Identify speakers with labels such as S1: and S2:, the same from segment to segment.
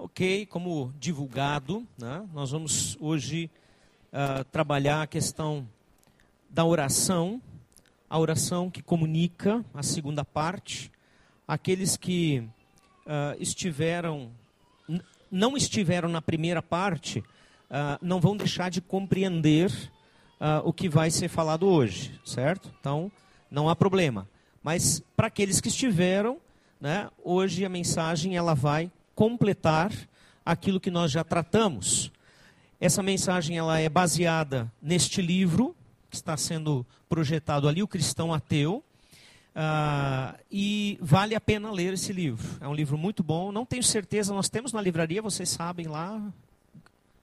S1: Ok, como divulgado, né, nós vamos hoje uh, trabalhar a questão da oração, a oração que comunica, a segunda parte. Aqueles que uh, estiveram, não estiveram na primeira parte, uh, não vão deixar de compreender o que vai ser falado hoje, certo? Então, não há problema. Mas para aqueles que estiveram, né, hoje a mensagem ela vai completar aquilo que nós já tratamos. Essa mensagem ela é baseada neste livro que está sendo projetado ali, O Cristão Ateu. Uh, e vale a pena ler esse livro. É um livro muito bom. Não tenho certeza, nós temos na livraria, vocês sabem lá.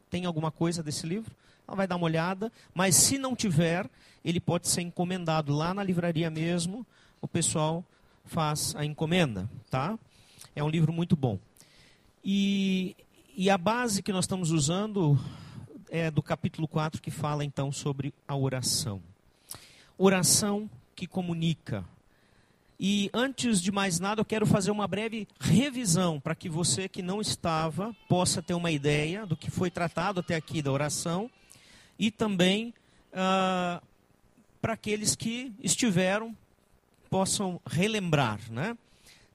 S1: Tem alguma coisa desse livro? Ela vai dar uma olhada. Mas se não tiver, ele pode ser encomendado lá na livraria mesmo. O pessoal faz a encomenda, tá? É um livro muito bom. E, e a base que nós estamos usando é do capítulo 4, que fala então sobre a oração. Oração que comunica. E antes de mais nada, eu quero fazer uma breve revisão para que você que não estava possa ter uma ideia do que foi tratado até aqui da oração e também uh, para aqueles que estiveram possam relembrar, né?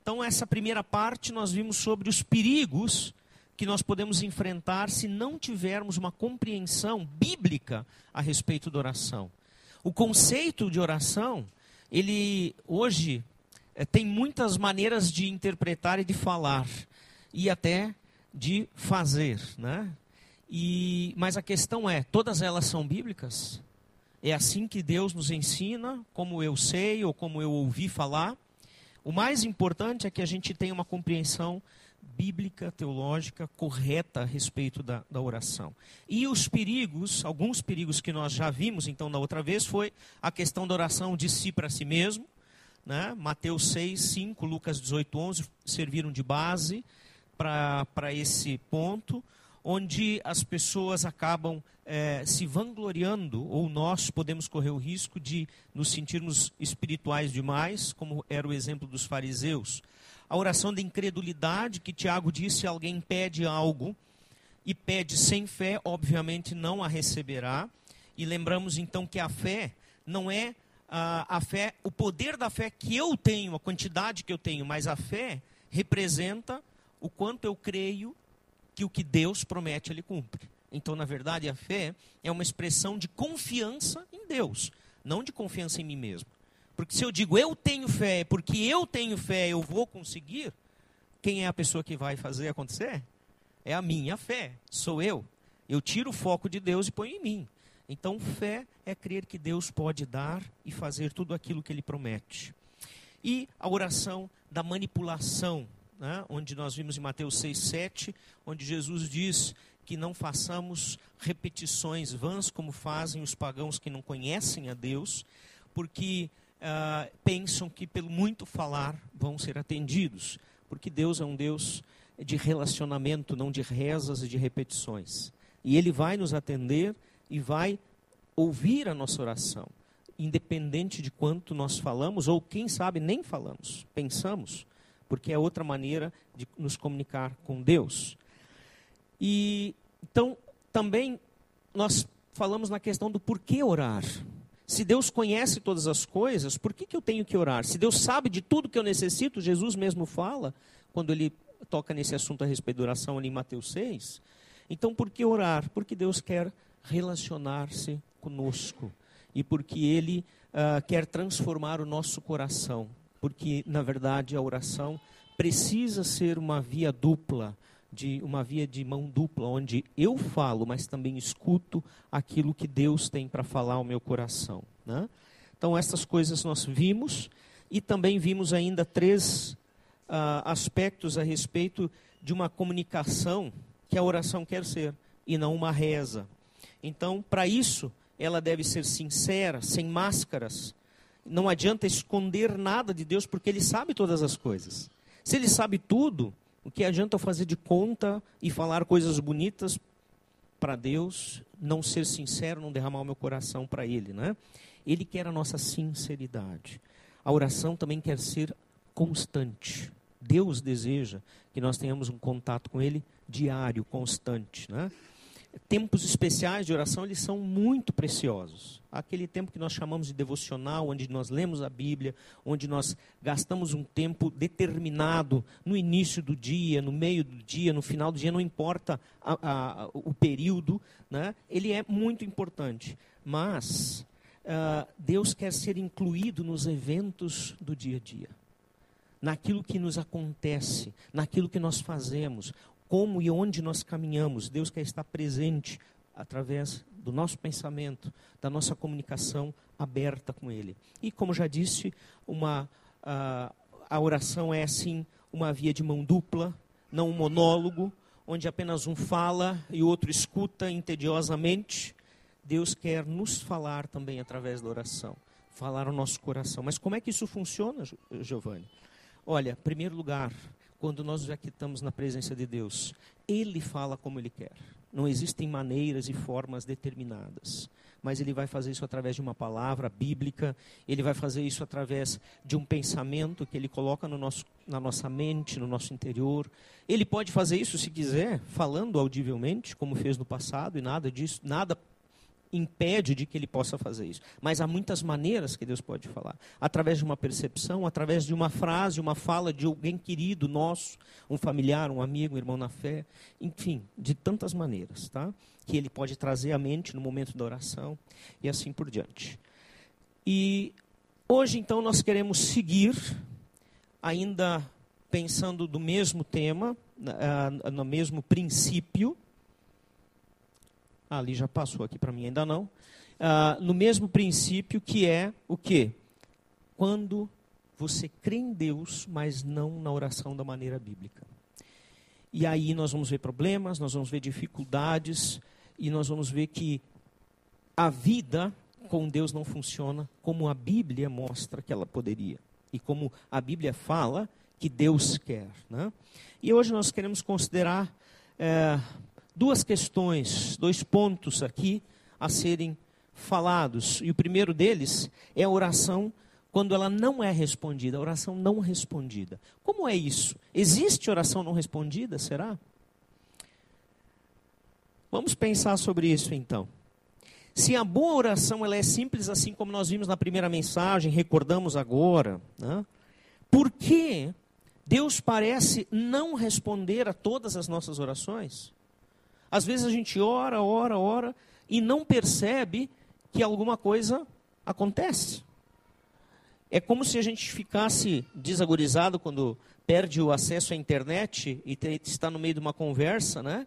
S1: Então, essa primeira parte nós vimos sobre os perigos que nós podemos enfrentar se não tivermos uma compreensão bíblica a respeito da oração. O conceito de oração, ele hoje é, tem muitas maneiras de interpretar e de falar e até de fazer, né? E, mas a questão é, todas elas são bíblicas? É assim que Deus nos ensina, como eu sei ou como eu ouvi falar? O mais importante é que a gente tenha uma compreensão bíblica, teológica, correta a respeito da, da oração. E os perigos, alguns perigos que nós já vimos então na outra vez, foi a questão da oração de si para si mesmo. Né? Mateus 6, 5, Lucas 18, 11 serviram de base para esse ponto onde as pessoas acabam é, se vangloriando, ou nós podemos correr o risco de nos sentirmos espirituais demais, como era o exemplo dos fariseus. A oração da incredulidade, que Tiago disse: alguém pede algo e pede sem fé, obviamente não a receberá. E lembramos então que a fé não é a fé, o poder da fé que eu tenho, a quantidade que eu tenho, mas a fé representa o quanto eu creio que o que Deus promete ele cumpre. Então, na verdade, a fé é uma expressão de confiança em Deus, não de confiança em mim mesmo. Porque se eu digo eu tenho fé, porque eu tenho fé, eu vou conseguir, quem é a pessoa que vai fazer acontecer? É a minha fé, sou eu. Eu tiro o foco de Deus e ponho em mim. Então, fé é crer que Deus pode dar e fazer tudo aquilo que Ele promete. E a oração da manipulação, né, onde nós vimos em Mateus 6, 7, onde Jesus diz que não façamos repetições vãs como fazem os pagãos que não conhecem a Deus, porque uh, pensam que pelo muito falar vão ser atendidos, porque Deus é um Deus de relacionamento, não de rezas e de repetições. E Ele vai nos atender e vai ouvir a nossa oração, independente de quanto nós falamos, ou quem sabe nem falamos, pensamos porque é outra maneira de nos comunicar com Deus. E então também nós falamos na questão do porquê orar. Se Deus conhece todas as coisas, por que, que eu tenho que orar? Se Deus sabe de tudo que eu necessito, Jesus mesmo fala, quando ele toca nesse assunto a respeito da oração ali em Mateus 6. Então, por que orar? Porque Deus quer relacionar-se conosco e porque Ele uh, quer transformar o nosso coração porque na verdade a oração precisa ser uma via dupla, de uma via de mão dupla, onde eu falo, mas também escuto aquilo que Deus tem para falar ao meu coração. Né? Então essas coisas nós vimos e também vimos ainda três uh, aspectos a respeito de uma comunicação que a oração quer ser e não uma reza. Então, para isso, ela deve ser sincera, sem máscaras, não adianta esconder nada de Deus, porque Ele sabe todas as coisas. Se Ele sabe tudo, o que adianta eu fazer de conta e falar coisas bonitas para Deus, não ser sincero, não derramar o meu coração para Ele, né? Ele quer a nossa sinceridade. A oração também quer ser constante. Deus deseja que nós tenhamos um contato com Ele diário, constante. Né? Tempos especiais de oração, eles são muito preciosos. Aquele tempo que nós chamamos de devocional, onde nós lemos a Bíblia, onde nós gastamos um tempo determinado no início do dia, no meio do dia, no final do dia, não importa a, a, o período, né? ele é muito importante. Mas uh, Deus quer ser incluído nos eventos do dia a dia naquilo que nos acontece, naquilo que nós fazemos, como e onde nós caminhamos. Deus quer estar presente através do nosso pensamento, da nossa comunicação aberta com Ele. E como já disse, uma, a, a oração é assim uma via de mão dupla, não um monólogo, onde apenas um fala e o outro escuta entediosamente. Deus quer nos falar também através da oração, falar ao nosso coração. Mas como é que isso funciona, Giovanni? Olha, em primeiro lugar, quando nós já estamos na presença de Deus, Ele fala como Ele quer. Não existem maneiras e formas determinadas. Mas Ele vai fazer isso através de uma palavra bíblica, Ele vai fazer isso através de um pensamento que Ele coloca no nosso, na nossa mente, no nosso interior. Ele pode fazer isso, se quiser, falando audivelmente, como fez no passado, e nada disso, nada impede de que ele possa fazer isso. Mas há muitas maneiras que Deus pode falar. Através de uma percepção, através de uma frase, uma fala de alguém querido nosso, um familiar, um amigo, um irmão na fé, enfim, de tantas maneiras, tá? Que ele pode trazer à mente no momento da oração e assim por diante. E hoje então nós queremos seguir ainda pensando do mesmo tema, no mesmo princípio, ah, ali já passou aqui para mim, ainda não. Ah, no mesmo princípio que é o quê? Quando você crê em Deus, mas não na oração da maneira bíblica. E aí nós vamos ver problemas, nós vamos ver dificuldades, e nós vamos ver que a vida com Deus não funciona como a Bíblia mostra que ela poderia. E como a Bíblia fala que Deus quer. Né? E hoje nós queremos considerar é, duas questões, dois pontos aqui a serem falados. E o primeiro deles é a oração quando ela não é respondida, a oração não respondida. Como é isso? Existe oração não respondida, será? Vamos pensar sobre isso então. Se a boa oração ela é simples assim como nós vimos na primeira mensagem, recordamos agora, né? por que Deus parece não responder a todas as nossas orações? Às vezes a gente ora, ora, ora e não percebe que alguma coisa acontece. É como se a gente ficasse desagorizado quando perde o acesso à internet e está no meio de uma conversa, né?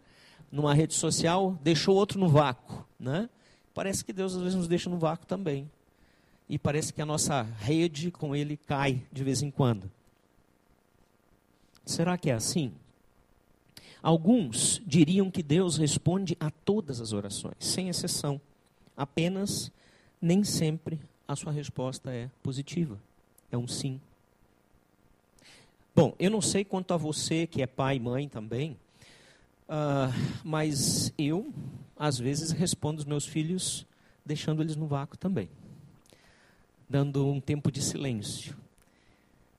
S1: Numa rede social, deixou outro no vácuo, né? Parece que Deus às vezes nos deixa no vácuo também. E parece que a nossa rede com ele cai de vez em quando. Será que é assim? Alguns diriam que Deus responde a todas as orações, sem exceção. Apenas, nem sempre a sua resposta é positiva. É um sim. Bom, eu não sei quanto a você que é pai e mãe também, uh, mas eu, às vezes, respondo os meus filhos deixando eles no vácuo também, dando um tempo de silêncio.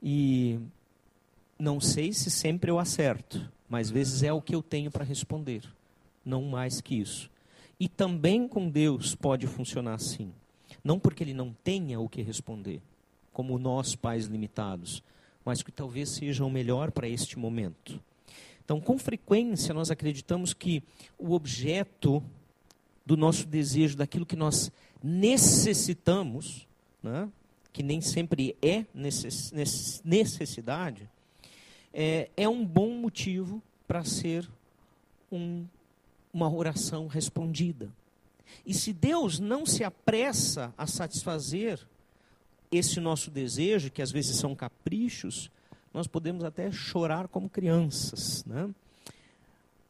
S1: E não sei se sempre eu acerto, mas vezes é o que eu tenho para responder, não mais que isso. E também com Deus pode funcionar assim. Não porque ele não tenha o que responder, como nós, pais limitados, mas que talvez seja o melhor para este momento. Então, com frequência, nós acreditamos que o objeto do nosso desejo, daquilo que nós necessitamos, né, que nem sempre é necessidade, é, é um bom motivo para ser um, uma oração respondida. E se Deus não se apressa a satisfazer esse nosso desejo, que às vezes são caprichos, nós podemos até chorar como crianças, né?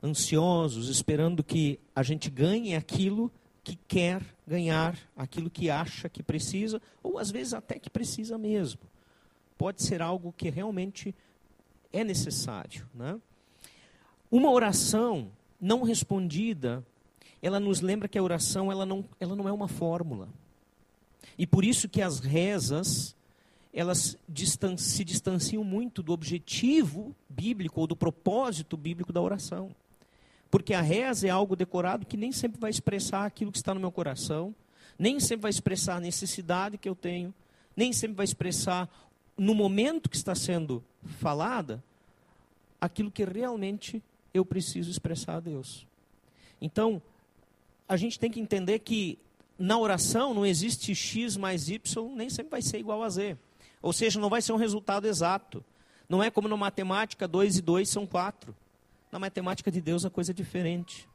S1: ansiosos, esperando que a gente ganhe aquilo que quer ganhar, aquilo que acha que precisa, ou às vezes até que precisa mesmo. Pode ser algo que realmente é necessário. Né? Uma oração não respondida, ela nos lembra que a oração ela não, ela não é uma fórmula. E por isso que as rezas, elas distan se distanciam muito do objetivo bíblico ou do propósito bíblico da oração. Porque a reza é algo decorado que nem sempre vai expressar aquilo que está no meu coração, nem sempre vai expressar a necessidade que eu tenho, nem sempre vai expressar, no momento que está sendo falada, aquilo que realmente eu preciso expressar a Deus. Então, a gente tem que entender que na oração não existe x mais y, nem sempre vai ser igual a z. Ou seja, não vai ser um resultado exato. Não é como na matemática, 2 e 2 são 4. Na matemática de Deus a coisa é diferente.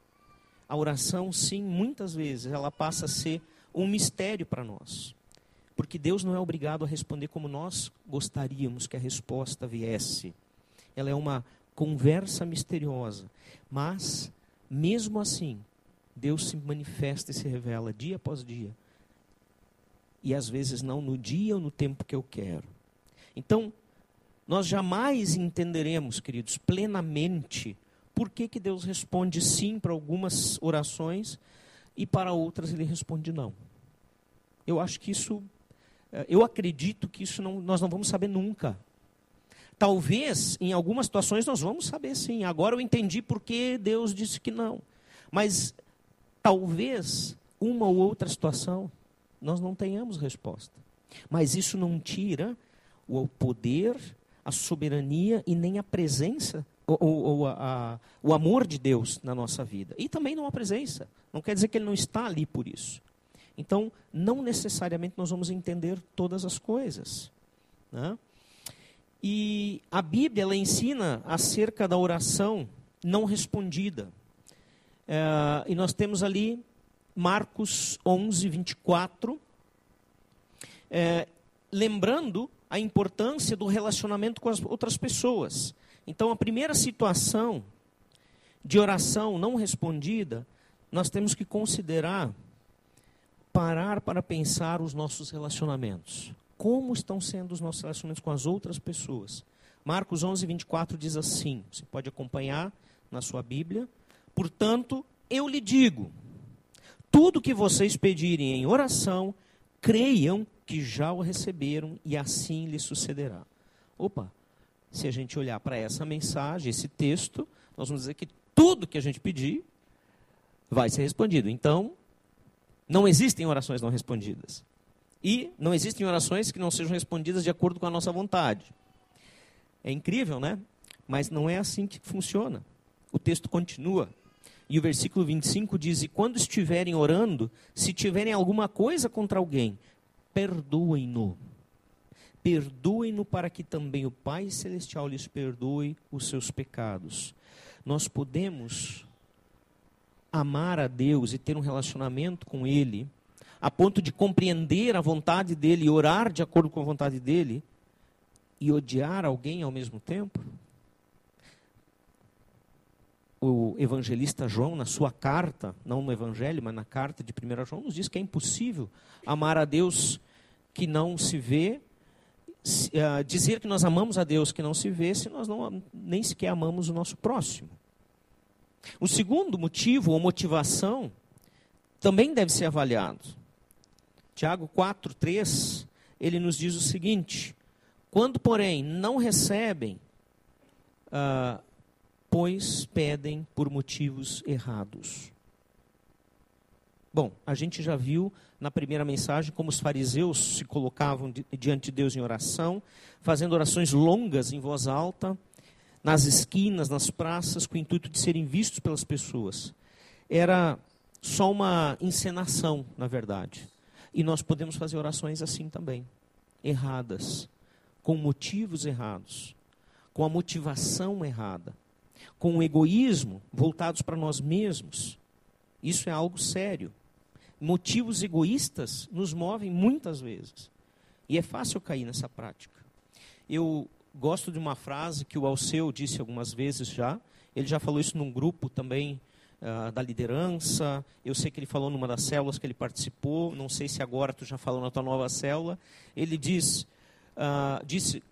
S1: A oração, sim, muitas vezes ela passa a ser um mistério para nós. Porque Deus não é obrigado a responder como nós gostaríamos que a resposta viesse. Ela é uma conversa misteriosa. Mas, mesmo assim, Deus se manifesta e se revela dia após dia e às vezes não no dia ou no tempo que eu quero. Então, nós jamais entenderemos, queridos, plenamente por que, que Deus responde sim para algumas orações e para outras ele responde não. Eu acho que isso, eu acredito que isso não, nós não vamos saber nunca. Talvez, em algumas situações, nós vamos saber sim. Agora eu entendi por que Deus disse que não. Mas, talvez, uma ou outra situação, nós não tenhamos resposta. Mas isso não tira o poder, a soberania e nem a presença ou, ou a, a, o amor de Deus na nossa vida. E também não a presença. Não quer dizer que ele não está ali por isso. Então, não necessariamente nós vamos entender todas as coisas. Né? E a Bíblia ela ensina acerca da oração não respondida. É, e nós temos ali Marcos 11, 24, é, lembrando a importância do relacionamento com as outras pessoas. Então, a primeira situação de oração não respondida, nós temos que considerar parar para pensar os nossos relacionamentos. Como estão sendo os nossos relacionamentos com as outras pessoas? Marcos 11, 24 diz assim: você pode acompanhar na sua Bíblia. Portanto, eu lhe digo: tudo que vocês pedirem em oração, creiam que já o receberam e assim lhe sucederá. Opa, se a gente olhar para essa mensagem, esse texto, nós vamos dizer que tudo que a gente pedir vai ser respondido. Então, não existem orações não respondidas. E não existem orações que não sejam respondidas de acordo com a nossa vontade. É incrível, né? Mas não é assim que funciona. O texto continua. E o versículo 25 diz: E quando estiverem orando, se tiverem alguma coisa contra alguém, perdoem-no. Perdoem-no para que também o Pai Celestial lhes perdoe os seus pecados. Nós podemos amar a Deus e ter um relacionamento com Ele, a ponto de compreender a vontade dEle e orar de acordo com a vontade dEle, e odiar alguém ao mesmo tempo? o evangelista João, na sua carta, não no evangelho, mas na carta de 1 João, nos diz que é impossível amar a Deus que não se vê, uh, dizer que nós amamos a Deus que não se vê, se nós não, nem sequer amamos o nosso próximo. O segundo motivo ou motivação também deve ser avaliado. Tiago 4, 3, ele nos diz o seguinte: quando, porém, não recebem uh, pois pedem por motivos errados. Bom, a gente já viu na primeira mensagem como os fariseus se colocavam diante de Deus em oração, fazendo orações longas em voz alta, nas esquinas, nas praças, com o intuito de serem vistos pelas pessoas. Era só uma encenação, na verdade. E nós podemos fazer orações assim também, erradas, com motivos errados, com a motivação errada com o egoísmo, voltados para nós mesmos. Isso é algo sério. Motivos egoístas nos movem muitas vezes. E é fácil cair nessa prática. Eu gosto de uma frase que o Alceu disse algumas vezes já. Ele já falou isso num grupo também uh, da liderança. Eu sei que ele falou numa das células que ele participou. Não sei se agora tu já falou na tua nova célula. Ele diz, uh, disse,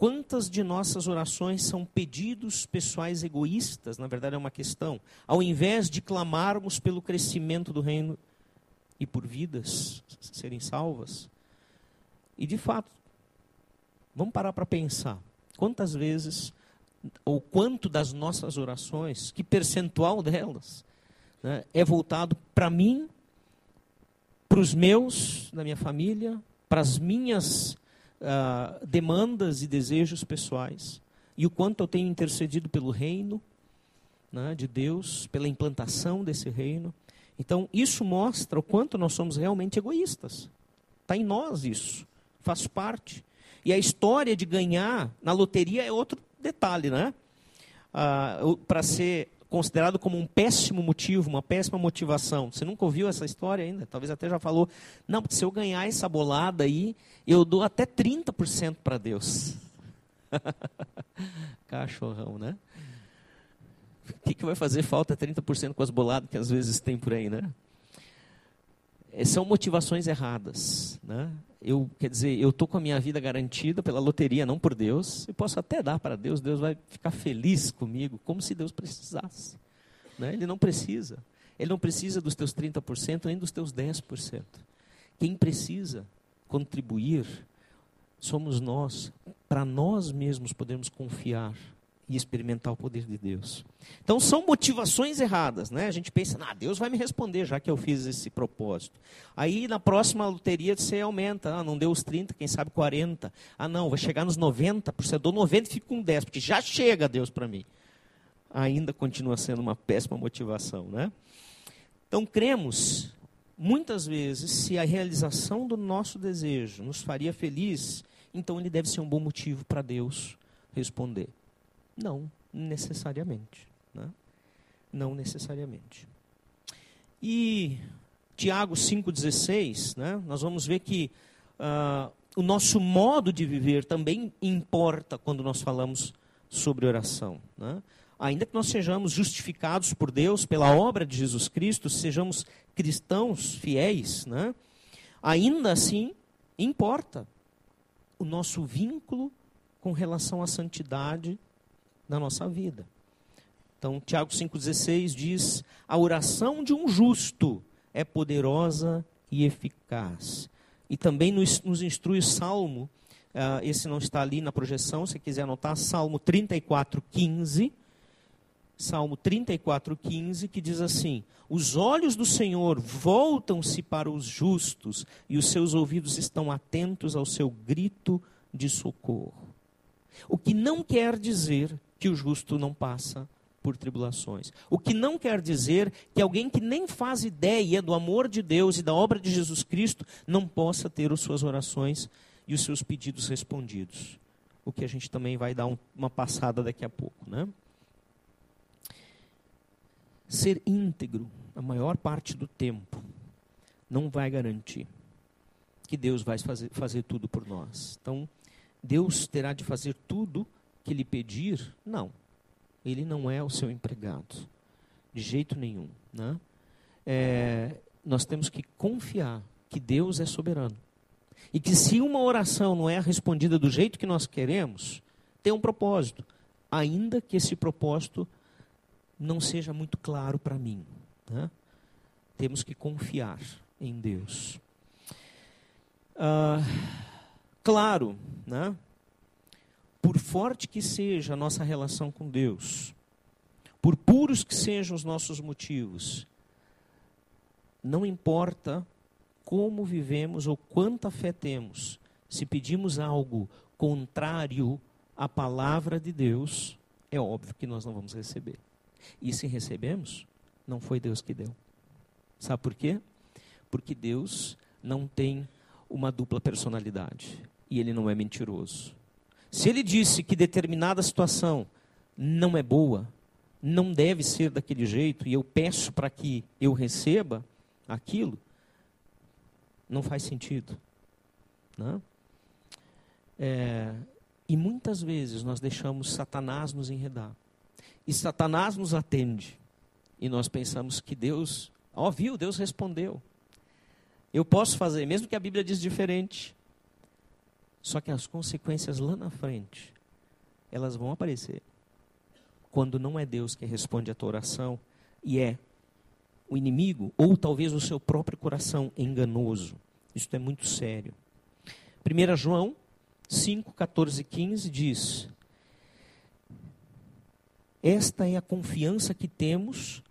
S1: Quantas de nossas orações são pedidos pessoais egoístas? Na verdade, é uma questão. Ao invés de clamarmos pelo crescimento do reino e por vidas serem salvas. E de fato, Vamos parar para pensar. Quantas vezes, ou quanto das nossas orações, que percentual delas, né, é voltado para mim, para os meus, da minha família, para as minhas uh, demandas e desejos pessoais, e o quanto eu tenho intercedido pelo reino né, de Deus, pela implantação desse reino. Então, isso mostra o quanto nós somos realmente egoístas. Está em nós isso, faz parte. E a história de ganhar na loteria é outro detalhe, né? Ah, Para ser considerado como um péssimo motivo, uma péssima motivação. Você nunca ouviu essa história ainda? Talvez até já falou. Não, se eu ganhar essa bolada aí, eu dou até 30% para Deus. Cachorrão, né? O que, que vai fazer falta 30% com as boladas que às vezes tem por aí, né? São motivações erradas, né? Eu, quer dizer, eu estou com a minha vida garantida pela loteria, não por Deus. Eu posso até dar para Deus, Deus vai ficar feliz comigo, como se Deus precisasse. Né? Ele não precisa. Ele não precisa dos teus 30%, nem dos teus 10%. Quem precisa contribuir somos nós. Para nós mesmos podemos confiar e experimentar o poder de Deus. Então são motivações erradas, né? A gente pensa, ah, Deus vai me responder já que eu fiz esse propósito. Aí na próxima loteria você aumenta, ah, não deu os 30, quem sabe 40. Ah, não, vai chegar nos 90, porque eu dou 90 e fico com 10, porque já chega Deus para mim. Ainda continua sendo uma péssima motivação, né? Então cremos muitas vezes se a realização do nosso desejo nos faria feliz, então ele deve ser um bom motivo para Deus responder. Não necessariamente. Né? Não necessariamente. E Tiago 5,16, né, nós vamos ver que uh, o nosso modo de viver também importa quando nós falamos sobre oração. Né? Ainda que nós sejamos justificados por Deus pela obra de Jesus Cristo, sejamos cristãos fiéis, né? ainda assim importa o nosso vínculo com relação à santidade na nossa vida. Então, Tiago 5,16 diz: A oração de um justo é poderosa e eficaz. E também nos, nos instrui o Salmo, uh, esse não está ali na projeção, se quiser anotar, Salmo 34,15. Salmo 34,15, que diz assim: Os olhos do Senhor voltam-se para os justos, e os seus ouvidos estão atentos ao seu grito de socorro. O que não quer dizer que o justo não passa por tribulações. O que não quer dizer que alguém que nem faz ideia do amor de Deus e da obra de Jesus Cristo não possa ter as suas orações e os seus pedidos respondidos. O que a gente também vai dar um, uma passada daqui a pouco, né? Ser íntegro a maior parte do tempo não vai garantir que Deus vai fazer, fazer tudo por nós. Então, Deus terá de fazer tudo que lhe pedir, não. Ele não é o seu empregado. De jeito nenhum. Né? É, nós temos que confiar que Deus é soberano. E que se uma oração não é respondida do jeito que nós queremos, tem um propósito. Ainda que esse propósito não seja muito claro para mim. Né? Temos que confiar em Deus. Ah, claro, né? por forte que seja a nossa relação com Deus, por puros que sejam os nossos motivos, não importa como vivemos ou quanta fé temos, se pedimos algo contrário à palavra de Deus, é óbvio que nós não vamos receber. E se recebemos, não foi Deus que deu. Sabe por quê? Porque Deus não tem uma dupla personalidade e ele não é mentiroso. Se ele disse que determinada situação não é boa, não deve ser daquele jeito, e eu peço para que eu receba aquilo, não faz sentido. Não? Né? É, e muitas vezes nós deixamos Satanás nos enredar. E Satanás nos atende. E nós pensamos que Deus, ó, viu, Deus respondeu. Eu posso fazer, mesmo que a Bíblia diz diferente. Só que as consequências lá na frente, elas vão aparecer. Quando não é Deus que responde a tua oração e é o inimigo, ou talvez o seu próprio coração enganoso. Isso é muito sério. 1 João, 5, 14 e 15 diz: Esta é a confiança que temos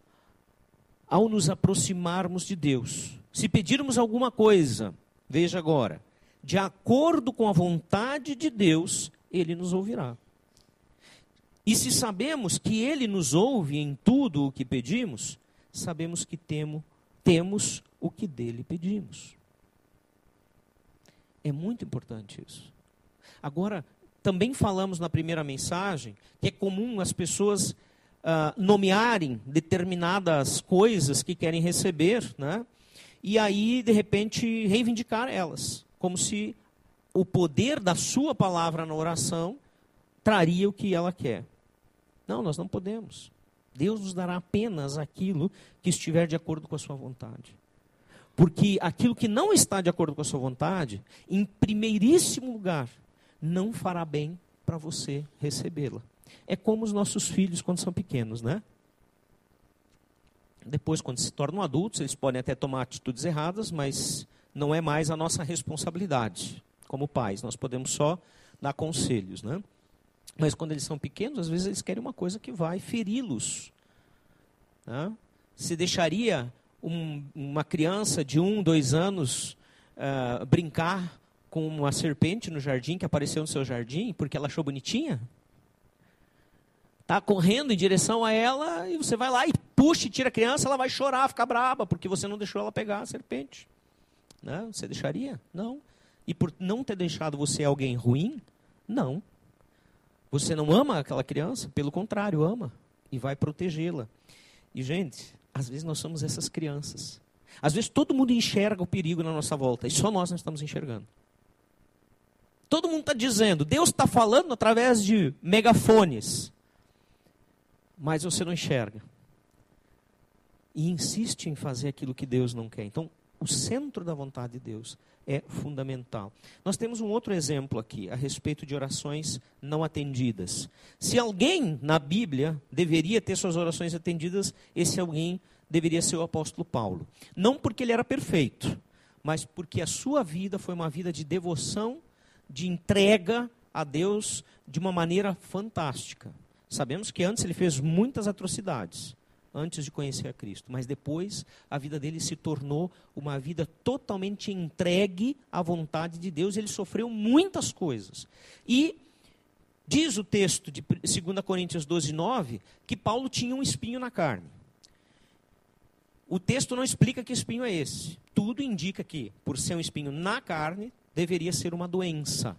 S1: ao nos aproximarmos de Deus. Se pedirmos alguma coisa, veja agora, de acordo com a vontade de Deus, Ele nos ouvirá. E se sabemos que Ele nos ouve em tudo o que pedimos, sabemos que temo, temos o que dele pedimos. É muito importante isso. Agora, também falamos na primeira mensagem que é comum as pessoas uh, nomearem determinadas coisas que querem receber, né? e aí, de repente, reivindicar elas, como se o poder da sua palavra na oração traria o que ela quer. Não, nós não podemos. Deus nos dará apenas aquilo que estiver de acordo com a sua vontade. Porque aquilo que não está de acordo com a sua vontade, em primeiríssimo lugar, não fará bem para você recebê-la. É como os nossos filhos quando são pequenos, né? Depois, quando se tornam adultos, eles podem até tomar atitudes erradas, mas não é mais a nossa responsabilidade como pais. Nós podemos só dar conselhos, né? Mas quando eles são pequenos, às vezes eles querem uma coisa que vai feri-los. Né? Se deixaria um, uma criança de um, dois anos uh, brincar com uma serpente no jardim que apareceu no seu jardim porque ela achou bonitinha? Está correndo em direção a ela e você vai lá e puxa e tira a criança, ela vai chorar, ficar braba porque você não deixou ela pegar a serpente. Né? Você deixaria? Não. E por não ter deixado você alguém ruim? Não. Você não ama aquela criança? Pelo contrário, ama e vai protegê-la. E, gente, às vezes nós somos essas crianças. Às vezes todo mundo enxerga o perigo na nossa volta e só nós não estamos enxergando. Todo mundo está dizendo, Deus está falando através de megafones, mas você não enxerga. E insiste em fazer aquilo que Deus não quer. Então, o centro da vontade de Deus é fundamental. Nós temos um outro exemplo aqui a respeito de orações não atendidas. Se alguém na Bíblia deveria ter suas orações atendidas, esse alguém deveria ser o apóstolo Paulo. Não porque ele era perfeito, mas porque a sua vida foi uma vida de devoção, de entrega a Deus de uma maneira fantástica. Sabemos que antes ele fez muitas atrocidades antes de conhecer a Cristo, mas depois a vida dele se tornou uma vida totalmente entregue à vontade de Deus, ele sofreu muitas coisas. E diz o texto de 2 Coríntios 12, 9, que Paulo tinha um espinho na carne. O texto não explica que espinho é esse. Tudo indica que, por ser um espinho na carne, deveria ser uma doença.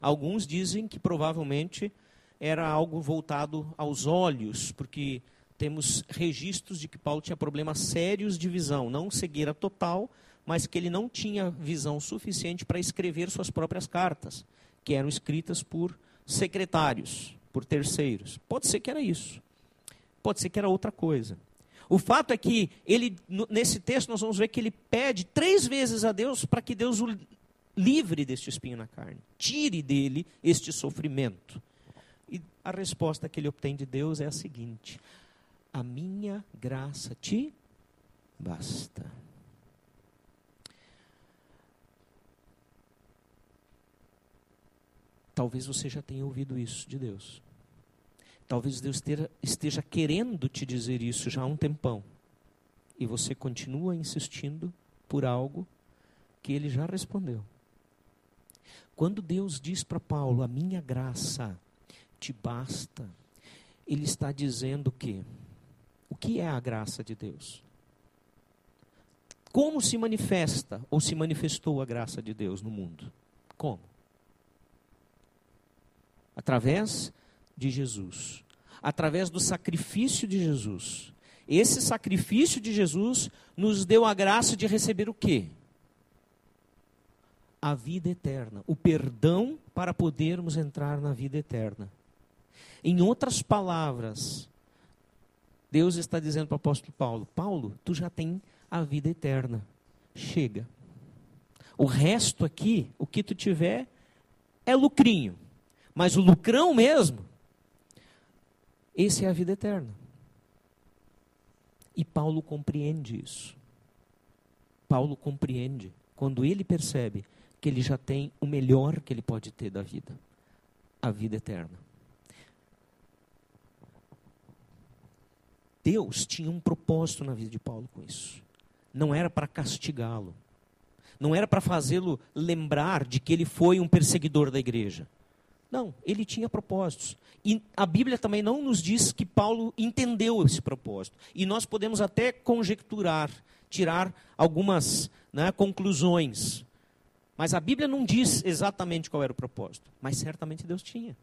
S1: Alguns dizem que provavelmente era algo voltado aos olhos, porque temos registros de que Paulo tinha problemas sérios de visão, não cegueira total, mas que ele não tinha visão suficiente para escrever suas próprias cartas, que eram escritas por secretários, por terceiros. Pode ser que era isso. Pode ser que era outra coisa. O fato é que ele, nesse texto, nós vamos ver que ele pede três vezes a Deus para que Deus o livre deste espinho na carne, tire dele este sofrimento. E a resposta que ele obtém de Deus é a seguinte: a minha graça te basta. Talvez você já tenha ouvido isso de Deus. Talvez Deus esteja querendo te dizer isso já há um tempão. E você continua insistindo por algo que ele já respondeu. Quando Deus diz para Paulo: A minha graça te basta, ele está dizendo que o que é a graça de Deus? Como se manifesta ou se manifestou a graça de Deus no mundo? Como? Através de Jesus. Através do sacrifício de Jesus. Esse sacrifício de Jesus nos deu a graça de receber o quê? A vida eterna, o perdão para podermos entrar na vida eterna. Em outras palavras, Deus está dizendo para o apóstolo Paulo: Paulo, tu já tem a vida eterna. Chega. O resto aqui, o que tu tiver, é lucrinho. Mas o lucrão mesmo, esse é a vida eterna. E Paulo compreende isso. Paulo compreende quando ele percebe porque ele já tem o melhor que ele pode ter da vida a vida eterna. Deus tinha um propósito na vida de Paulo com isso. Não era para castigá-lo. Não era para fazê-lo lembrar de que ele foi um perseguidor da igreja. Não, ele tinha propósitos. E a Bíblia também não nos diz que Paulo entendeu esse propósito. E nós podemos até conjecturar, tirar algumas né, conclusões. Mas a Bíblia não diz exatamente qual era o propósito. Mas certamente Deus tinha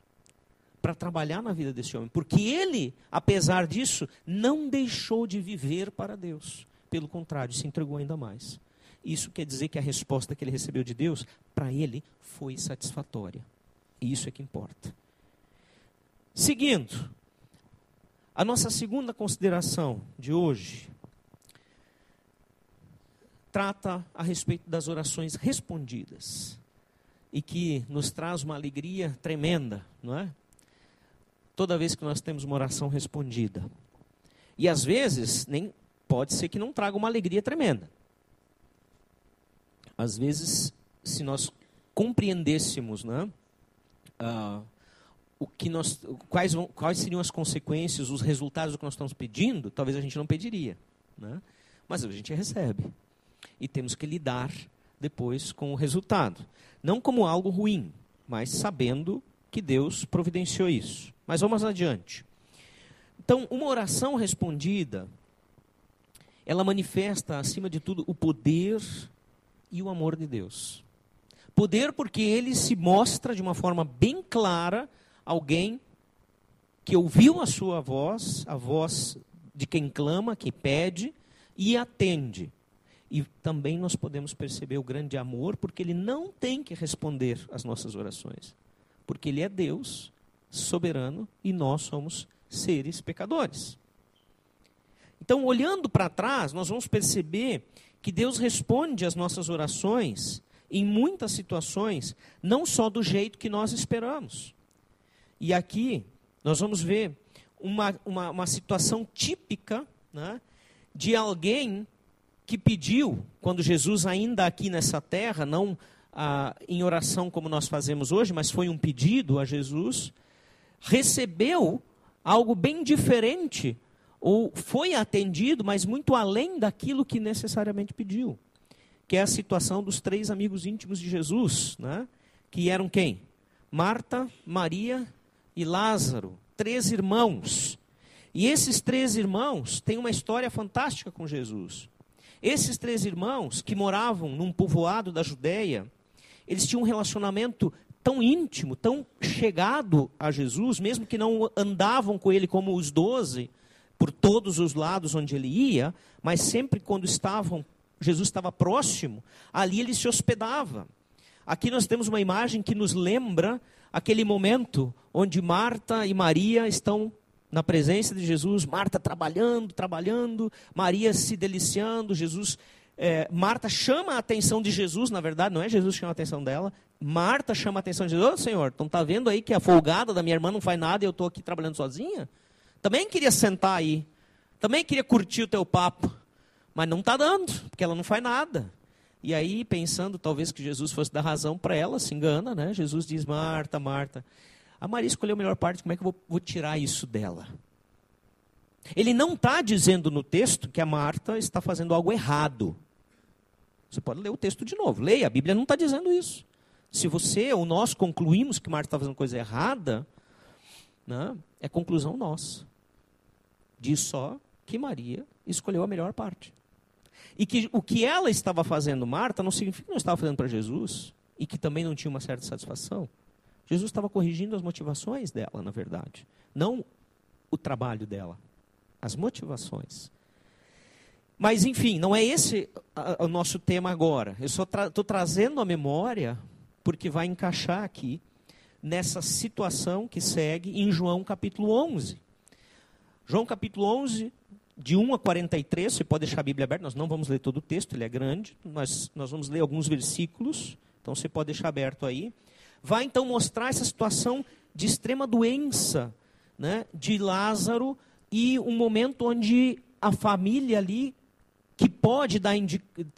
S1: para trabalhar na vida desse homem, porque ele, apesar disso, não deixou de viver para Deus. Pelo contrário, se entregou ainda mais. Isso quer dizer que a resposta que ele recebeu de Deus, para ele, foi satisfatória. E isso é que importa. Seguindo, a nossa segunda consideração de hoje trata a respeito das orações respondidas e que nos traz uma alegria tremenda, não é? Toda vez que nós temos uma oração respondida. E às vezes, nem pode ser que não traga uma alegria tremenda. Às vezes, se nós compreendêssemos né, uh, o que nós, quais, vão, quais seriam as consequências, os resultados do que nós estamos pedindo, talvez a gente não pediria. Né? Mas a gente recebe. E temos que lidar depois com o resultado. Não como algo ruim, mas sabendo que Deus providenciou isso. Mas vamos adiante. Então, uma oração respondida, ela manifesta, acima de tudo, o poder e o amor de Deus. Poder porque ele se mostra de uma forma bem clara alguém que ouviu a sua voz, a voz de quem clama, que pede e atende. E também nós podemos perceber o grande amor, porque ele não tem que responder às nossas orações. Porque ele é Deus soberano e nós somos seres pecadores. Então, olhando para trás, nós vamos perceber que Deus responde às nossas orações em muitas situações, não só do jeito que nós esperamos. E aqui nós vamos ver uma, uma, uma situação típica né, de alguém que pediu, quando Jesus ainda aqui nessa terra, não ah, em oração como nós fazemos hoje, mas foi um pedido a Jesus, recebeu algo bem diferente, ou foi atendido, mas muito além daquilo que necessariamente pediu. Que é a situação dos três amigos íntimos de Jesus, né? que eram quem? Marta, Maria e Lázaro, três irmãos. E esses três irmãos têm uma história fantástica com Jesus. Esses três irmãos, que moravam num povoado da Judéia, eles tinham um relacionamento tão íntimo, tão chegado a Jesus, mesmo que não andavam com ele como os doze, por todos os lados onde ele ia, mas sempre quando estavam, Jesus estava próximo, ali ele se hospedava. Aqui nós temos uma imagem que nos lembra aquele momento onde Marta e Maria estão na presença de Jesus, Marta trabalhando, trabalhando, Maria se deliciando, Jesus é, Marta chama a atenção de Jesus, na verdade, não é Jesus que chama a atenção dela. Marta chama a atenção de Jesus, oh, Senhor, então tá vendo aí que a folgada da minha irmã não faz nada e eu estou aqui trabalhando sozinha? Também queria sentar aí, também queria curtir o teu papo, mas não está dando, porque ela não faz nada. E aí, pensando talvez que Jesus fosse dar razão para ela, se engana, né? Jesus diz, Marta, Marta, a Maria escolheu a melhor parte, como é que eu vou, vou tirar isso dela? Ele não está dizendo no texto que a Marta está fazendo algo errado. Você pode ler o texto de novo. Leia, a Bíblia não está dizendo isso. Se você ou nós concluímos que Marta está fazendo coisa errada, né, é conclusão nossa. Diz só que Maria escolheu a melhor parte. E que o que ela estava fazendo, Marta, não significa que não estava fazendo para Jesus e que também não tinha uma certa satisfação. Jesus estava corrigindo as motivações dela, na verdade, não o trabalho dela, as motivações. Mas, enfim, não é esse o nosso tema agora. Eu só estou tra trazendo a memória porque vai encaixar aqui nessa situação que segue em João capítulo 11. João capítulo 11, de 1 a 43, você pode deixar a Bíblia aberta, nós não vamos ler todo o texto, ele é grande, mas nós vamos ler alguns versículos, então você pode deixar aberto aí. Vai então mostrar essa situação de extrema doença né, de Lázaro e um momento onde a família ali que pode, dar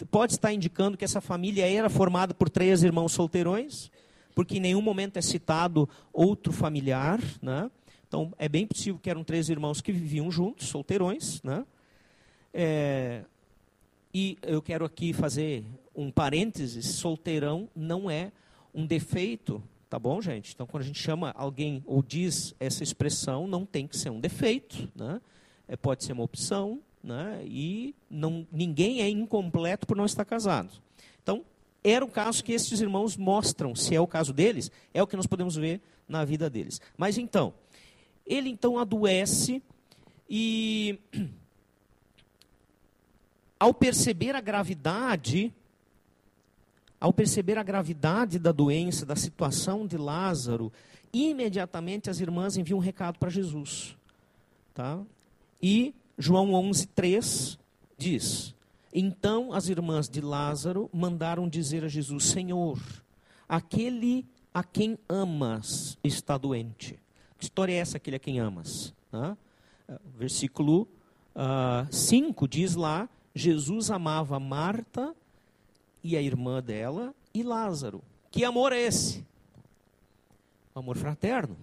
S1: pode estar indicando que essa família era formada por três irmãos solteirões, porque em nenhum momento é citado outro familiar. Né? Então, é bem possível que eram três irmãos que viviam juntos, solteirões. Né? É, e eu quero aqui fazer um parênteses: solteirão não é um defeito, tá bom, gente? Então, quando a gente chama alguém ou diz essa expressão, não tem que ser um defeito, né? É, pode ser uma opção, né? E não, ninguém é incompleto por não estar casado. Então, era o caso que esses irmãos mostram, se é o caso deles, é o que nós podemos ver na vida deles. Mas então, ele então adoece e ao perceber a gravidade ao perceber a gravidade da doença, da situação de Lázaro, imediatamente as irmãs enviam um recado para Jesus. Tá? E João 11:3 diz: Então as irmãs de Lázaro mandaram dizer a Jesus: Senhor, aquele a quem amas está doente. Que história é essa, aquele a quem amas? Versículo 5 uh, ah, diz lá: Jesus amava Marta e a irmã dela e Lázaro. Que amor é esse? Amor fraterno.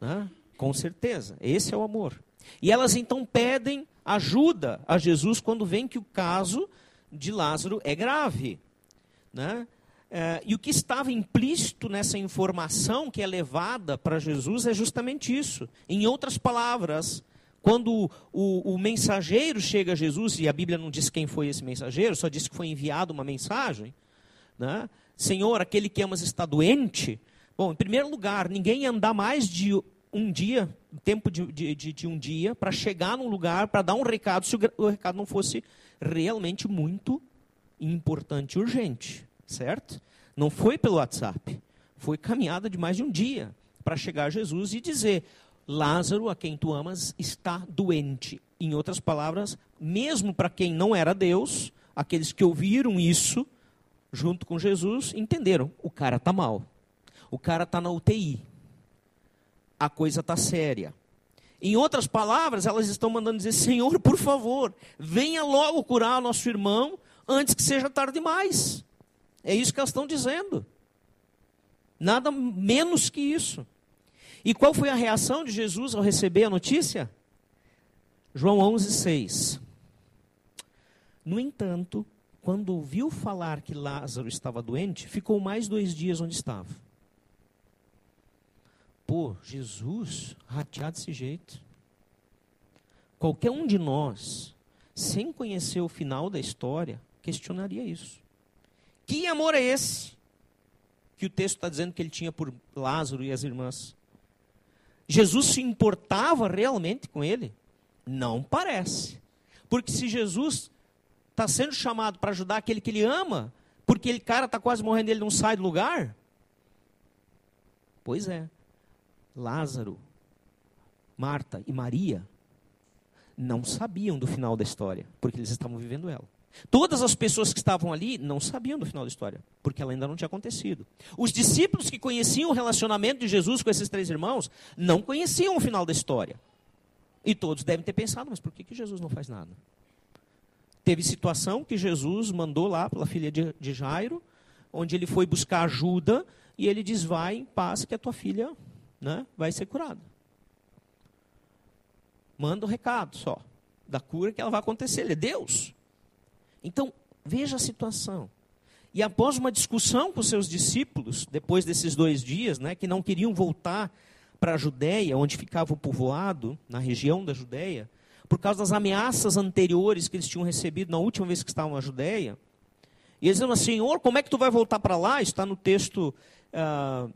S1: Né? Com certeza, esse é o amor. E elas então pedem ajuda a Jesus quando vem que o caso de Lázaro é grave. Né? É, e o que estava implícito nessa informação que é levada para Jesus é justamente isso. Em outras palavras, quando o, o, mensageiro chega a Jesus, e a Bíblia não diz quem foi esse mensageiro, só diz que foi enviado uma mensagem, né? Senhor, aquele que amas está doente. Bom, em primeiro lugar, ninguém ia andar mais de um dia, tempo de, de, de, um dia, para chegar num lugar, para dar um recado, se o, o recado não fosse realmente muito importante e urgente, certo? Não foi pelo WhatsApp, foi caminhada de mais de um dia para chegar a Jesus e dizer: Lázaro, a quem tu amas, está doente. Em outras palavras, mesmo para quem não era Deus, aqueles que ouviram isso junto com Jesus entenderam: o cara está mal, o cara está na UTI, a coisa está séria. Em outras palavras, elas estão mandando dizer: Senhor, por favor, venha logo curar nosso irmão antes que seja tarde demais. É isso que elas estão dizendo. Nada menos que isso. E qual foi a reação de Jesus ao receber a notícia? João 11, 6. No entanto, quando ouviu falar que Lázaro estava doente, ficou mais dois dias onde estava. Pô, Jesus rateado desse jeito. Qualquer um de nós, sem conhecer o final da história, questionaria isso. Que amor é esse? Que o texto está dizendo que ele tinha por Lázaro e as irmãs. Jesus se importava realmente com ele? Não parece. Porque se Jesus está sendo chamado para ajudar aquele que ele ama, porque ele cara está quase morrendo ele não sai do lugar? Pois é. Lázaro, Marta e Maria não sabiam do final da história, porque eles estavam vivendo ela. Todas as pessoas que estavam ali não sabiam do final da história, porque ela ainda não tinha acontecido. Os discípulos que conheciam o relacionamento de Jesus com esses três irmãos não conheciam o final da história. E todos devem ter pensado, mas por que, que Jesus não faz nada? Teve situação que Jesus mandou lá pela filha de, de Jairo, onde ele foi buscar ajuda, e ele diz: Vai em paz, que a tua filha né, vai ser curada. Manda o um recado só, da cura que ela vai acontecer. Ele é Deus. Então, veja a situação. E após uma discussão com seus discípulos, depois desses dois dias, né, que não queriam voltar para a Judéia, onde ficava o povoado, na região da Judéia, por causa das ameaças anteriores que eles tinham recebido na última vez que estavam na Judéia, e eles diziam, Senhor, como é que tu vai voltar para lá? Está no texto ah,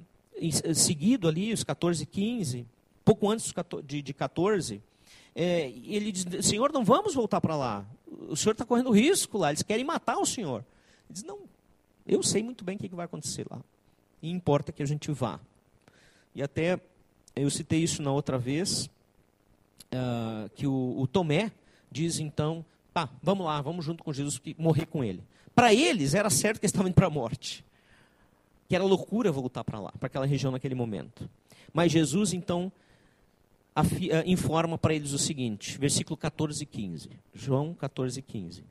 S1: seguido ali, os 14 e 15, pouco antes de 14. É, ele diz, Senhor, não vamos voltar para lá o senhor está correndo risco lá, eles querem matar o senhor. Ele diz, não, eu sei muito bem o que, vai acontecer lá. E importa que a gente vá. E até eu citei isso na outra vez, uh, que o, o, Tomé diz então, pá, vamos lá, vamos junto com Jesus e morrer com ele. Para eles era certo que eles estavam indo para a morte. Que era loucura voltar para lá, para aquela região naquele momento. Mas Jesus então informa para eles o seguinte, versículo 14 e 15. João 14 e 15.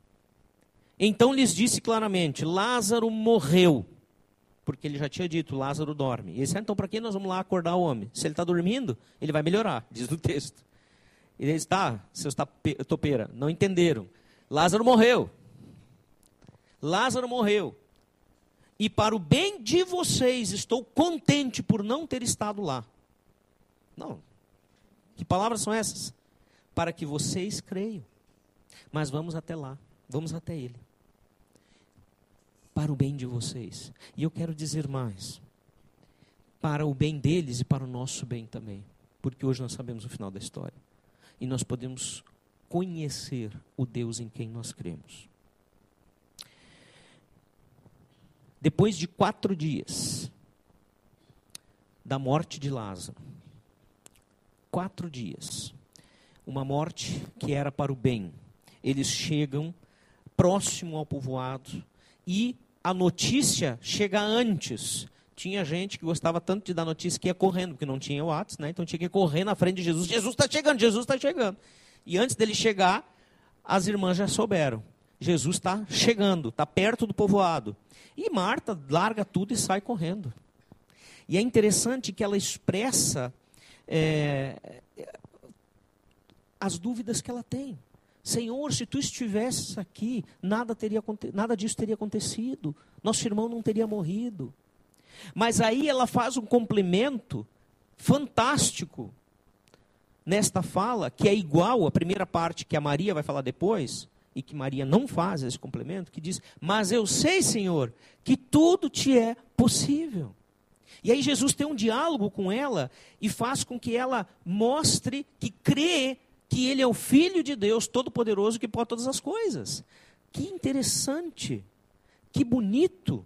S1: Então lhes disse claramente: Lázaro morreu. Porque ele já tinha dito: Lázaro dorme. E eles então para que nós vamos lá acordar o homem? Se ele está dormindo, ele vai melhorar, diz o texto. E eles, tá, seus topeira, não entenderam. Lázaro morreu. Lázaro morreu. E para o bem de vocês, estou contente por não ter estado lá. Não. Que palavras são essas? Para que vocês creiam. Mas vamos até lá. Vamos até ele. Para o bem de vocês. E eu quero dizer mais. Para o bem deles e para o nosso bem também. Porque hoje nós sabemos o final da história. E nós podemos conhecer o Deus em quem nós cremos. Depois de quatro dias da morte de Lázaro, quatro dias, uma morte que era para o bem, eles chegam próximo ao povoado e a notícia chega antes. Tinha gente que gostava tanto de dar notícia que ia correndo, porque não tinha o Whats, né? então tinha que correr na frente de Jesus. Jesus está chegando, Jesus está chegando. E antes dele chegar, as irmãs já souberam. Jesus está chegando, está perto do povoado. E Marta larga tudo e sai correndo. E é interessante que ela expressa é, as dúvidas que ela tem. Senhor, se tu estivesses aqui, nada, teria, nada disso teria acontecido. Nosso irmão não teria morrido. Mas aí ela faz um complemento fantástico nesta fala, que é igual à primeira parte que a Maria vai falar depois, e que Maria não faz esse complemento, que diz: Mas eu sei, Senhor, que tudo te é possível. E aí Jesus tem um diálogo com ela e faz com que ela mostre que crê que Ele é o Filho de Deus Todo-Poderoso que pode todas as coisas. Que interessante, que bonito.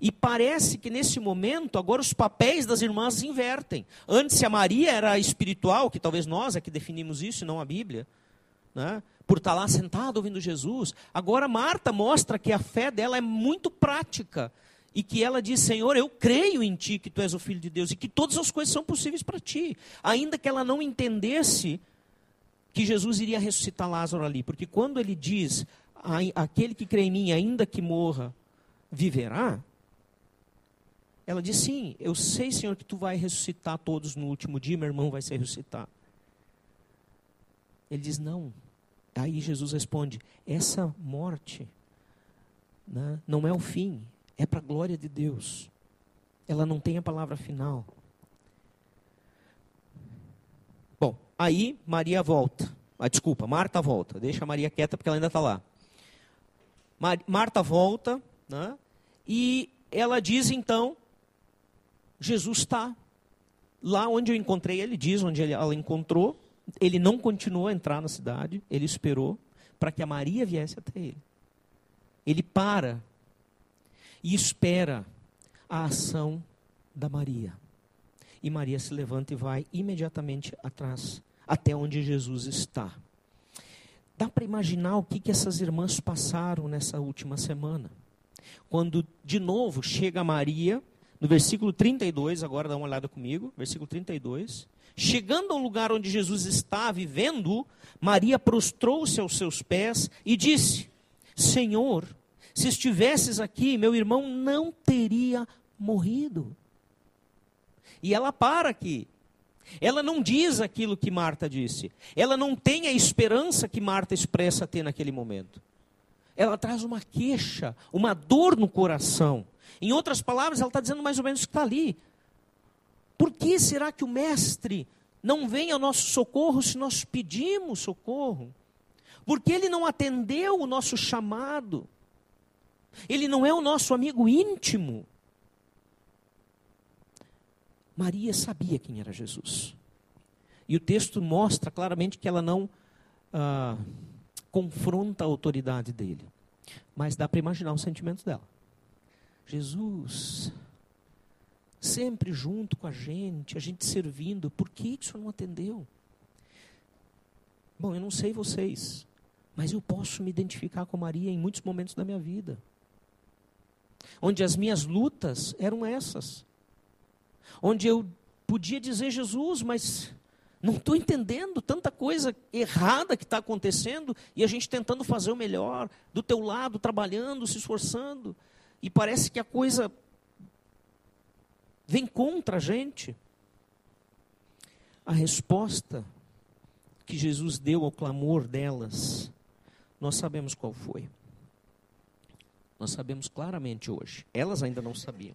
S1: E parece que nesse momento, agora os papéis das irmãs se invertem. Antes, se a Maria era espiritual, que talvez nós é que definimos isso e não a Bíblia, né? por estar lá sentada ouvindo Jesus. Agora Marta mostra que a fé dela é muito prática e que ela diz: Senhor, eu creio em ti que tu és o filho de Deus e que todas as coisas são possíveis para ti. Ainda que ela não entendesse que Jesus iria ressuscitar Lázaro ali, porque quando ele diz: aquele que crê em mim, ainda que morra, viverá. Ela diz: Sim, eu sei, Senhor, que tu vai ressuscitar todos no último dia, meu irmão vai se ressuscitar. Ele diz: Não, Aí Jesus responde: essa morte né, não é o fim, é para a glória de Deus. Ela não tem a palavra final. Bom, aí Maria volta. Ah, desculpa, Marta volta. Deixa a Maria quieta porque ela ainda está lá. Mar Marta volta, né, e ela diz então: Jesus está lá onde eu encontrei. Ele diz onde ela encontrou ele não continuou a entrar na cidade, ele esperou para que a Maria viesse até ele. Ele para e espera a ação da Maria. E Maria se levanta e vai imediatamente atrás, até onde Jesus está. Dá para imaginar o que, que essas irmãs passaram nessa última semana. Quando, de novo, chega Maria, no versículo 32, agora dá uma olhada comigo, versículo 32. Chegando ao lugar onde Jesus está vivendo, Maria prostrou-se aos seus pés e disse: Senhor, se estivesses aqui, meu irmão não teria morrido. E ela para aqui. Ela não diz aquilo que Marta disse. Ela não tem a esperança que Marta expressa ter naquele momento. Ela traz uma queixa, uma dor no coração. Em outras palavras, ela está dizendo mais ou menos o que está ali. Por que será que o Mestre não vem ao nosso socorro se nós pedimos socorro? Porque ele não atendeu o nosso chamado. Ele não é o nosso amigo íntimo. Maria sabia quem era Jesus. E o texto mostra claramente que ela não ah, confronta a autoridade dele. Mas dá para imaginar os sentimentos dela. Jesus, sempre junto com a gente, a gente servindo. Por que isso não atendeu? Bom, eu não sei vocês, mas eu posso me identificar com Maria em muitos momentos da minha vida. Onde as minhas lutas eram essas. Onde eu podia dizer Jesus, mas Não estou entendendo tanta coisa errada que está acontecendo e a gente tentando fazer o melhor, do teu lado, trabalhando, se esforçando. E parece que a coisa vem contra a gente. A resposta que Jesus deu ao clamor delas, nós sabemos qual foi. Nós sabemos claramente hoje. Elas ainda não sabiam.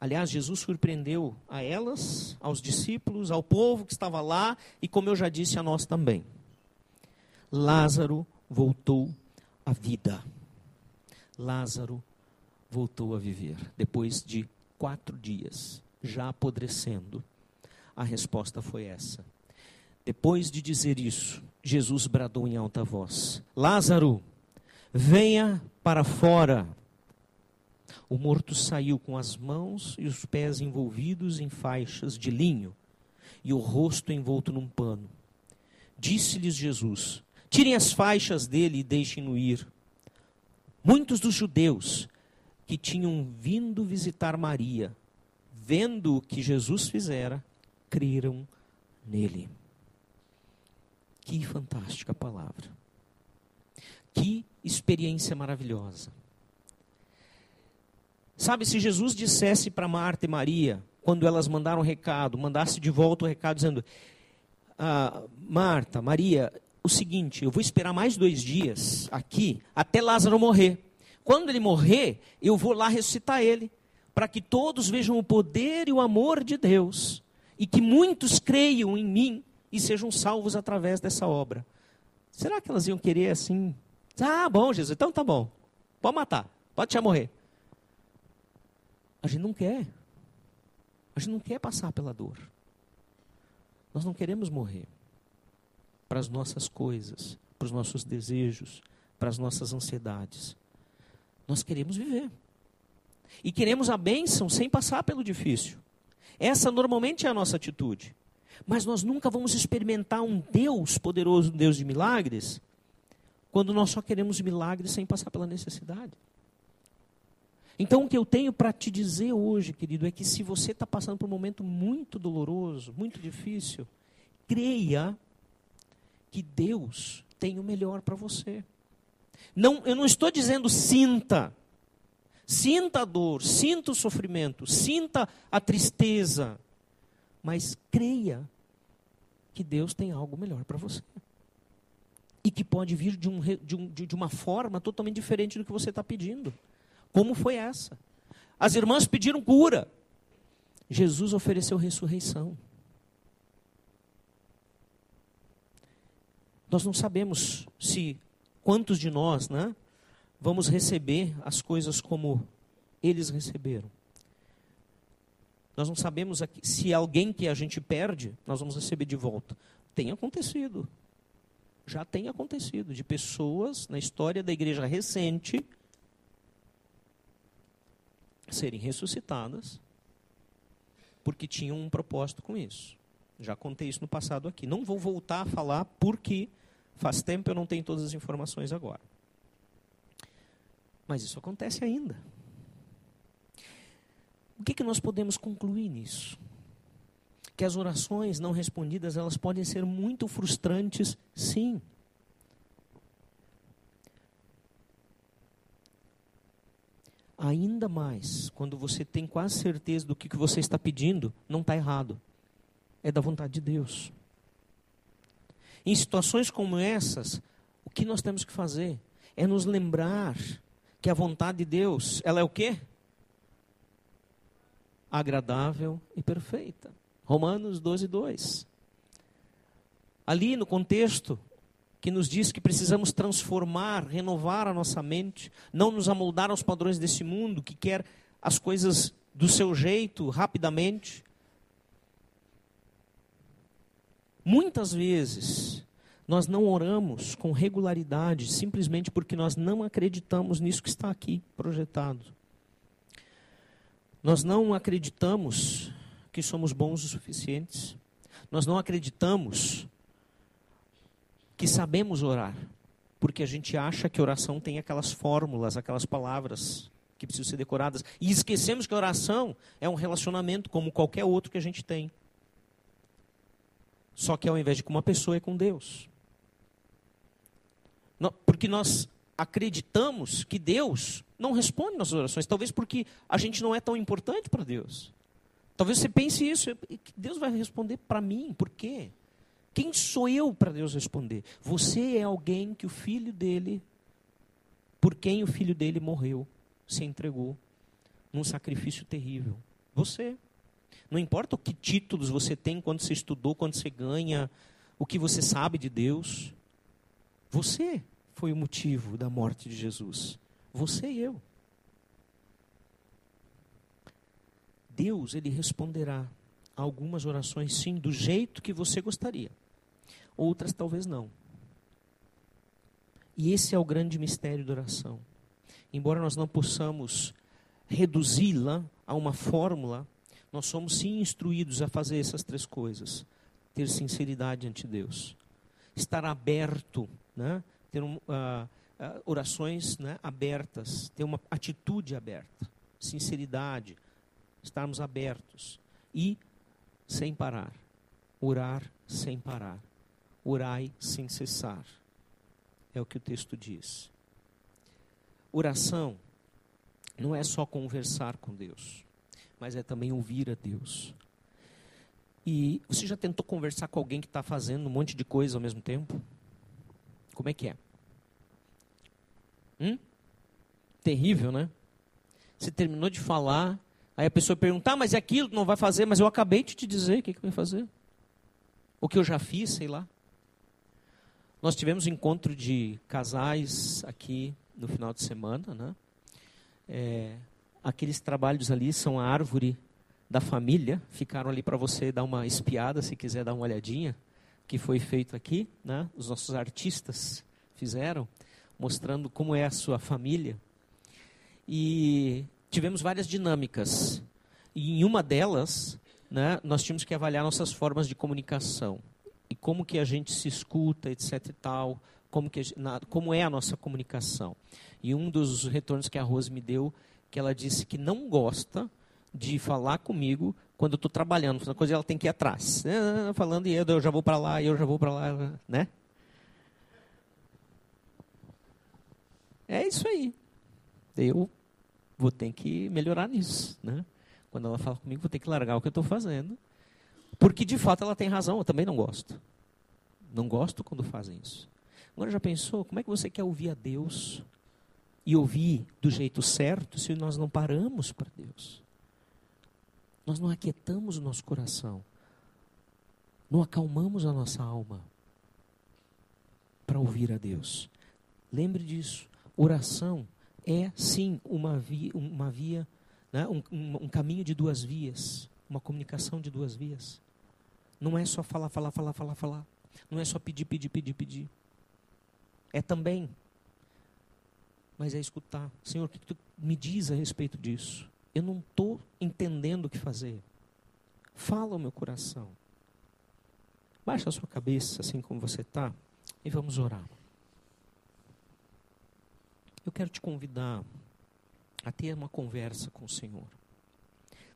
S1: Aliás, Jesus surpreendeu a elas, aos discípulos, ao povo que estava lá e, como eu já disse, a nós também. Lázaro voltou à vida. Lázaro voltou a viver depois de quatro dias, já apodrecendo. A resposta foi essa. Depois de dizer isso, Jesus bradou em alta voz: Lázaro, venha para fora. O morto saiu com as mãos e os pés envolvidos em faixas de linho e o rosto envolto num pano. Disse-lhes Jesus: Tirem as faixas dele e deixem-no ir. Muitos dos judeus que tinham vindo visitar Maria, vendo o que Jesus fizera, creram nele. Que fantástica palavra. Que experiência maravilhosa. Sabe, se Jesus dissesse para Marta e Maria, quando elas mandaram o recado, mandasse de volta o recado dizendo: ah, Marta, Maria, o seguinte, eu vou esperar mais dois dias aqui até Lázaro morrer. Quando ele morrer, eu vou lá ressuscitar ele, para que todos vejam o poder e o amor de Deus, e que muitos creiam em mim e sejam salvos através dessa obra. Será que elas iam querer assim? Ah, bom, Jesus, então tá bom. Pode matar, pode deixar morrer. A gente não quer. A gente não quer passar pela dor. Nós não queremos morrer para as nossas coisas, para os nossos desejos, para as nossas ansiedades. Nós queremos viver. E queremos a bênção sem passar pelo difícil. Essa normalmente é a nossa atitude. Mas nós nunca vamos experimentar um Deus poderoso, um Deus de milagres, quando nós só queremos milagres sem passar pela necessidade. Então, o que eu tenho para te dizer hoje, querido, é que se você está passando por um momento muito doloroso, muito difícil, creia que Deus tem o melhor para você. Não, eu não estou dizendo sinta. Sinta a dor, sinta o sofrimento, sinta a tristeza, mas creia que Deus tem algo melhor para você. E que pode vir de, um, de, um, de uma forma totalmente diferente do que você está pedindo. Como foi essa? As irmãs pediram cura. Jesus ofereceu ressurreição. Nós não sabemos se quantos de nós, né, vamos receber as coisas como eles receberam. Nós não sabemos se alguém que a gente perde, nós vamos receber de volta. Tem acontecido. Já tem acontecido de pessoas na história da igreja recente serem ressuscitadas, porque tinham um propósito com isso. Já contei isso no passado aqui. Não vou voltar a falar porque faz tempo eu não tenho todas as informações agora. Mas isso acontece ainda. O que, que nós podemos concluir nisso? Que as orações não respondidas, elas podem ser muito frustrantes, sim. ainda mais quando você tem quase certeza do que, que você está pedindo, não está errado. É da vontade de Deus. Em situações como essas, o que nós temos que fazer é nos lembrar que a vontade de Deus, ela é o quê? Agradável e perfeita. Romanos 12, 2. Ali no contexto, que nos diz que precisamos transformar, renovar a nossa mente, não nos amoldar aos padrões desse mundo que quer as coisas do seu jeito, rapidamente. Muitas vezes nós não oramos com regularidade simplesmente porque nós não acreditamos nisso que está aqui projetado. Nós não acreditamos que somos bons o suficientes. Nós não acreditamos que sabemos orar, porque a gente acha que oração tem aquelas fórmulas, aquelas palavras que precisam ser decoradas, e esquecemos que oração é um relacionamento como qualquer outro que a gente tem. Só que ao invés de com uma pessoa, é com Deus. Porque nós acreditamos que Deus não responde nossas orações, talvez porque a gente não é tão importante para Deus. Talvez você pense isso, Deus vai responder para mim, por quê? Quem sou eu para Deus responder? Você é alguém que o filho dele, por quem o filho dele morreu, se entregou num sacrifício terrível. Você. Não importa o que títulos você tem, quando você estudou, quando você ganha, o que você sabe de Deus. Você foi o motivo da morte de Jesus. Você e eu. Deus, ele responderá a algumas orações sim, do jeito que você gostaria. Outras talvez não. E esse é o grande mistério da oração. Embora nós não possamos reduzi-la a uma fórmula, nós somos sim instruídos a fazer essas três coisas: ter sinceridade ante Deus, estar aberto, né? ter um, uh, uh, orações né? abertas, ter uma atitude aberta, sinceridade, estarmos abertos e sem parar, orar sem parar, orai sem cessar. É o que o texto diz. Oração não é só conversar com Deus, mas é também ouvir a Deus. E você já tentou conversar com alguém que está fazendo um monte de coisa ao mesmo tempo? Como é que é? Hum? Terrível, né? Você terminou de falar, aí a pessoa pergunta, ah, mas é aquilo não vai fazer, mas eu acabei de te dizer o que, que vai fazer. O que eu já fiz, sei lá. Nós tivemos um encontro de casais aqui no final de semana, né? É, aqueles trabalhos ali são a árvore da família, ficaram ali para você dar uma espiada, se quiser dar uma olhadinha, que foi feito aqui, né? os nossos artistas fizeram, mostrando como é a sua família. E tivemos várias dinâmicas. E em uma delas, né, nós tínhamos que avaliar nossas formas de comunicação. E como que a gente se escuta, etc e tal, como, que, na, como é a nossa comunicação. E um dos retornos que a Rose me deu, que ela disse que não gosta de falar comigo quando eu estou trabalhando, fazendo coisa ela tem que ir atrás, né? falando e eu já vou para lá, eu já vou para lá, né? É isso aí. Eu vou ter que melhorar nisso, né? Quando ela fala comigo, vou ter que largar o que eu estou fazendo, porque de fato ela tem razão. Eu também não gosto. Não gosto quando fazem isso. Agora já pensou como é que você quer ouvir a Deus e ouvir do jeito certo se nós não paramos para Deus? Nós não aquietamos o nosso coração, não acalmamos a nossa alma para ouvir a Deus. Lembre disso. Oração é sim uma via, uma via né, um, um, um caminho de duas vias, uma comunicação de duas vias. Não é só falar, falar, falar, falar, falar. Não é só pedir, pedir, pedir, pedir. É também. Mas é escutar. Senhor, o que tu me diz a respeito disso? Eu não estou entendendo o que fazer. Fala o meu coração. Baixa a sua cabeça, assim como você está, e vamos orar. Eu quero te convidar a ter uma conversa com o Senhor.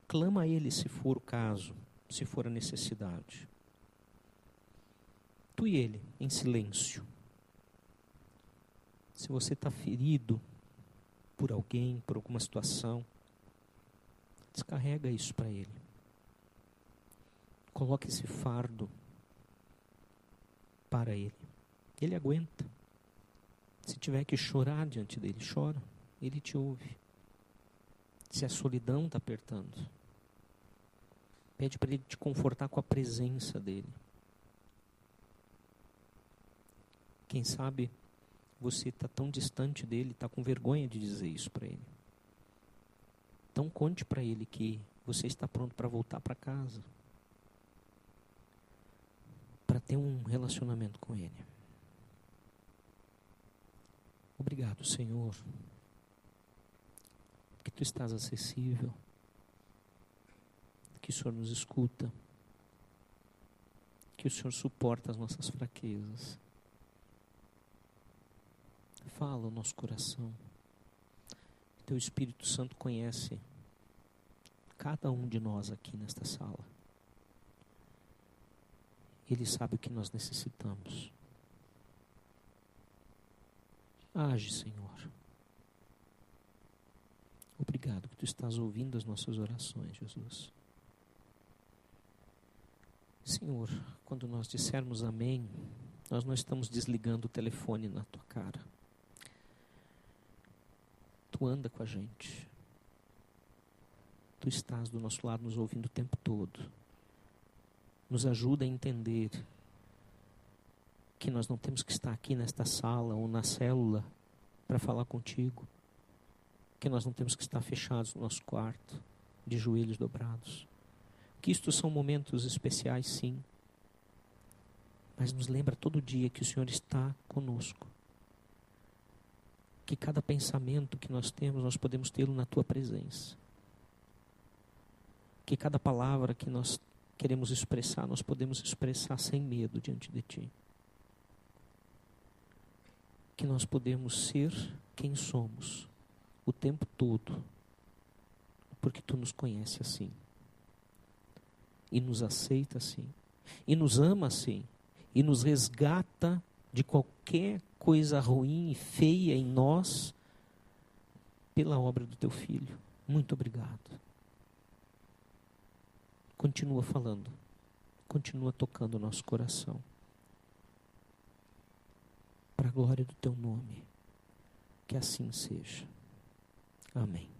S1: Clama a Ele se for o caso, se for a necessidade. Tu e Ele, em silêncio. Se você está ferido por alguém, por alguma situação, descarrega isso para Ele. Coloque esse fardo para Ele. Ele aguenta. Se tiver que chorar diante dele, chora. Ele te ouve. Se a solidão está apertando, pede para ele te confortar com a presença dele. Quem sabe você está tão distante dele, está com vergonha de dizer isso para ele. Então conte para ele que você está pronto para voltar para casa. Para ter um relacionamento com ele. Obrigado, Senhor. Que tu estás acessível. Que o Senhor nos escuta. Que o Senhor suporta as nossas fraquezas fala o nosso coração. Teu Espírito Santo conhece cada um de nós aqui nesta sala. Ele sabe o que nós necessitamos. Age, Senhor. Obrigado que tu estás ouvindo as nossas orações, Jesus. Senhor, quando nós dissermos amém, nós não estamos desligando o telefone na tua cara. Tu anda com a gente. Tu estás do nosso lado nos ouvindo o tempo todo. Nos ajuda a entender que nós não temos que estar aqui nesta sala ou na célula para falar contigo. Que nós não temos que estar fechados no nosso quarto, de joelhos dobrados. Que isto são momentos especiais, sim. Mas nos lembra todo dia que o Senhor está conosco. Que cada pensamento que nós temos, nós podemos tê-lo na tua presença. Que cada palavra que nós queremos expressar, nós podemos expressar sem medo diante de ti que nós podemos ser quem somos o tempo todo, porque tu nos conhece assim, e nos aceita assim, e nos ama assim, e nos resgata de qualquer coisa ruim e feia em nós pela obra do teu filho. Muito obrigado. Continua falando, continua tocando o nosso coração para a glória do teu nome. Que assim seja. Amém.